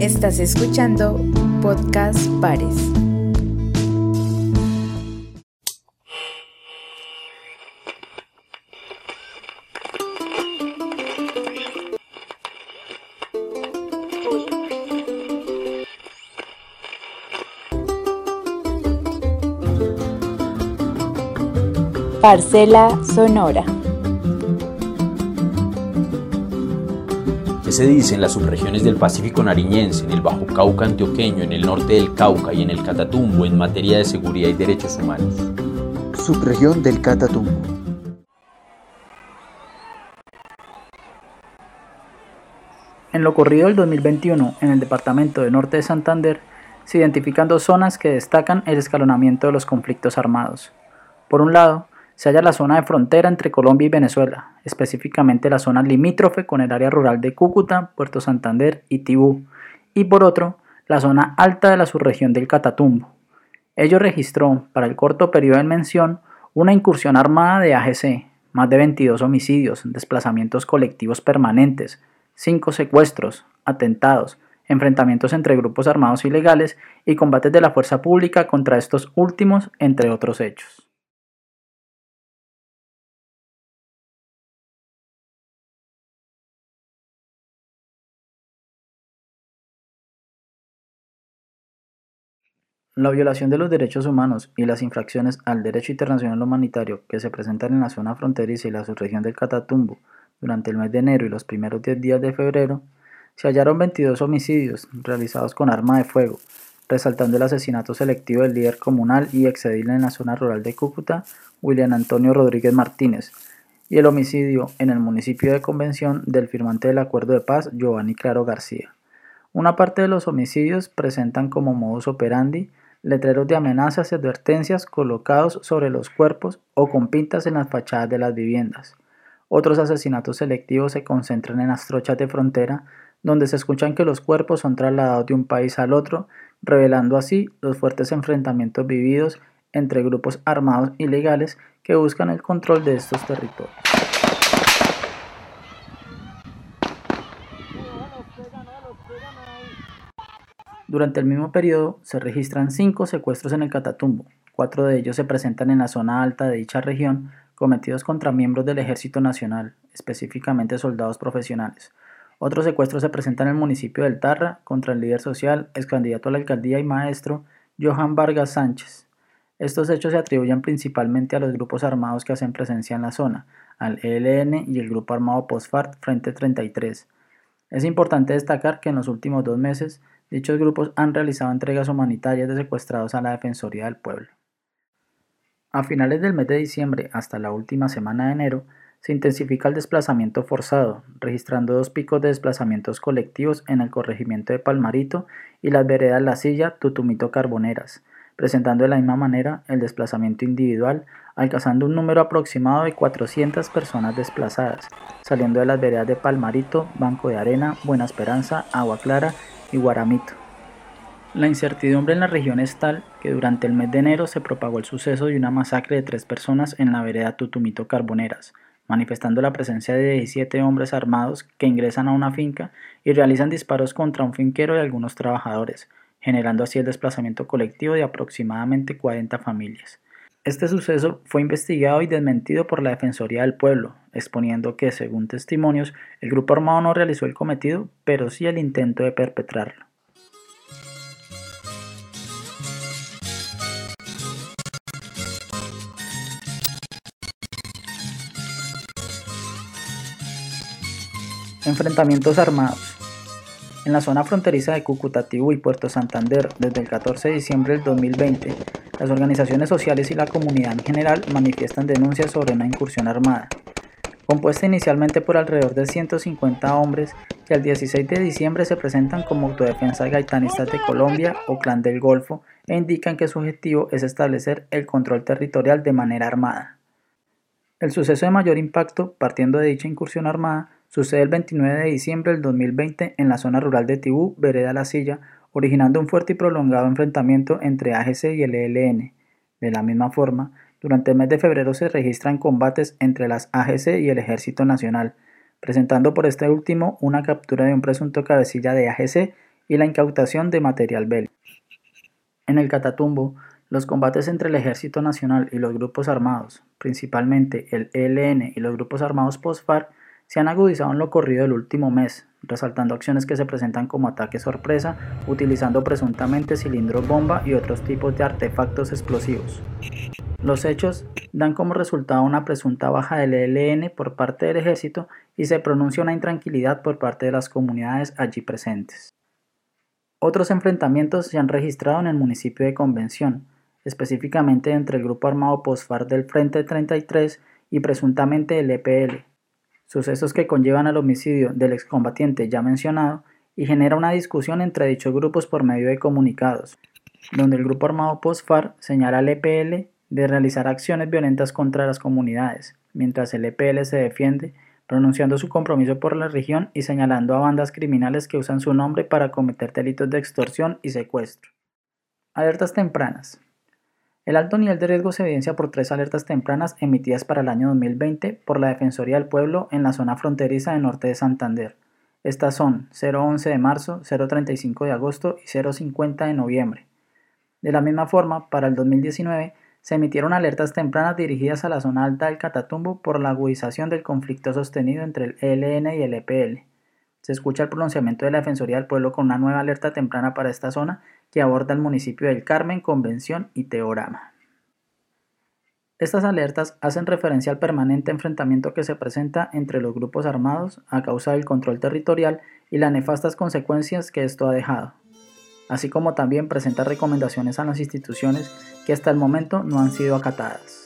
Estás escuchando Podcast Pares. Parcela Sonora. Se dice en las subregiones del Pacífico nariñense, en el Bajo Cauca antioqueño, en el norte del Cauca y en el Catatumbo en materia de seguridad y derechos humanos? Subregión del Catatumbo. En lo corrido del 2021, en el departamento de Norte de Santander, se identifican dos zonas que destacan el escalonamiento de los conflictos armados. Por un lado, se halla la zona de frontera entre Colombia y Venezuela, específicamente la zona limítrofe con el área rural de Cúcuta, Puerto Santander y Tibú, y por otro, la zona alta de la subregión del Catatumbo. Ello registró, para el corto periodo en mención, una incursión armada de AGC, más de 22 homicidios, desplazamientos colectivos permanentes, 5 secuestros, atentados, enfrentamientos entre grupos armados ilegales y combates de la fuerza pública contra estos últimos, entre otros hechos. La violación de los derechos humanos y las infracciones al derecho internacional humanitario que se presentan en la zona fronteriza y la subregión del Catatumbo durante el mes de enero y los primeros 10 días de febrero, se hallaron 22 homicidios realizados con arma de fuego, resaltando el asesinato selectivo del líder comunal y exedil en la zona rural de Cúcuta, William Antonio Rodríguez Martínez, y el homicidio en el municipio de Convención del firmante del acuerdo de paz, Giovanni Claro García. Una parte de los homicidios presentan como modus operandi letreros de amenazas y advertencias colocados sobre los cuerpos o con pintas en las fachadas de las viviendas. Otros asesinatos selectivos se concentran en las trochas de frontera, donde se escuchan que los cuerpos son trasladados de un país al otro, revelando así los fuertes enfrentamientos vividos entre grupos armados ilegales que buscan el control de estos territorios. Durante el mismo periodo se registran cinco secuestros en el Catatumbo. Cuatro de ellos se presentan en la zona alta de dicha región, cometidos contra miembros del Ejército Nacional, específicamente soldados profesionales. Otro secuestro se presenta en el municipio del Tarra contra el líder social, ex candidato a la alcaldía y maestro, Johan Vargas Sánchez. Estos hechos se atribuyen principalmente a los grupos armados que hacen presencia en la zona, al ELN y el grupo armado Postfart Frente 33. Es importante destacar que en los últimos dos meses Dichos grupos han realizado entregas humanitarias de secuestrados a la Defensoría del Pueblo. A finales del mes de diciembre hasta la última semana de enero, se intensifica el desplazamiento forzado, registrando dos picos de desplazamientos colectivos en el corregimiento de Palmarito y las veredas La Silla, Tutumito Carboneras, presentando de la misma manera el desplazamiento individual, alcanzando un número aproximado de 400 personas desplazadas, saliendo de las veredas de Palmarito, Banco de Arena, Buena Esperanza, Agua Clara y Guaramito. La incertidumbre en la región es tal que durante el mes de enero se propagó el suceso de una masacre de tres personas en la vereda Tutumito Carboneras, manifestando la presencia de 17 hombres armados que ingresan a una finca y realizan disparos contra un finquero y algunos trabajadores, generando así el desplazamiento colectivo de aproximadamente 40 familias. Este suceso fue investigado y desmentido por la Defensoría del Pueblo, exponiendo que, según testimonios, el grupo armado no realizó el cometido, pero sí el intento de perpetrarlo. Enfrentamientos armados. En la zona fronteriza de Cucutatibú y Puerto Santander, desde el 14 de diciembre del 2020, las organizaciones sociales y la comunidad en general manifiestan denuncias sobre una incursión armada. Compuesta inicialmente por alrededor de 150 hombres que al 16 de diciembre se presentan como Autodefensa Gaitanistas de Colombia o Clan del Golfo e indican que su objetivo es establecer el control territorial de manera armada. El suceso de mayor impacto, partiendo de dicha incursión armada, sucede el 29 de diciembre del 2020 en la zona rural de Tibú, Vereda La Silla, originando un fuerte y prolongado enfrentamiento entre AGC y el ELN. De la misma forma, durante el mes de febrero se registran combates entre las AGC y el Ejército Nacional, presentando por este último una captura de un presunto cabecilla de AGC y la incautación de material bélico. En el Catatumbo, los combates entre el Ejército Nacional y los grupos armados, principalmente el ELN y los grupos armados post-FARC, se han agudizado en lo corrido del último mes, resaltando acciones que se presentan como ataques sorpresa, utilizando presuntamente cilindros bomba y otros tipos de artefactos explosivos. Los hechos dan como resultado una presunta baja del ELN por parte del ejército y se pronuncia una intranquilidad por parte de las comunidades allí presentes. Otros enfrentamientos se han registrado en el municipio de Convención, específicamente entre el grupo armado Postfar del Frente 33 y presuntamente el EPL, sucesos que conllevan al homicidio del excombatiente ya mencionado y genera una discusión entre dichos grupos por medio de comunicados, donde el grupo armado Postfar señala al EPL de realizar acciones violentas contra las comunidades, mientras el EPL se defiende pronunciando su compromiso por la región y señalando a bandas criminales que usan su nombre para cometer delitos de extorsión y secuestro. Alertas tempranas. El alto nivel de riesgo se evidencia por tres alertas tempranas emitidas para el año 2020 por la Defensoría del Pueblo en la zona fronteriza del norte de Santander. Estas son 011 de marzo, 035 de agosto y 050 de noviembre. De la misma forma, para el 2019 se emitieron alertas tempranas dirigidas a la zona alta del Catatumbo por la agudización del conflicto sostenido entre el ELN y el EPL. Se escucha el pronunciamiento de la Defensoría del Pueblo con una nueva alerta temprana para esta zona que aborda el municipio del Carmen, Convención y Teorama. Estas alertas hacen referencia al permanente enfrentamiento que se presenta entre los grupos armados a causa del control territorial y las nefastas consecuencias que esto ha dejado, así como también presenta recomendaciones a las instituciones que hasta el momento no han sido acatadas.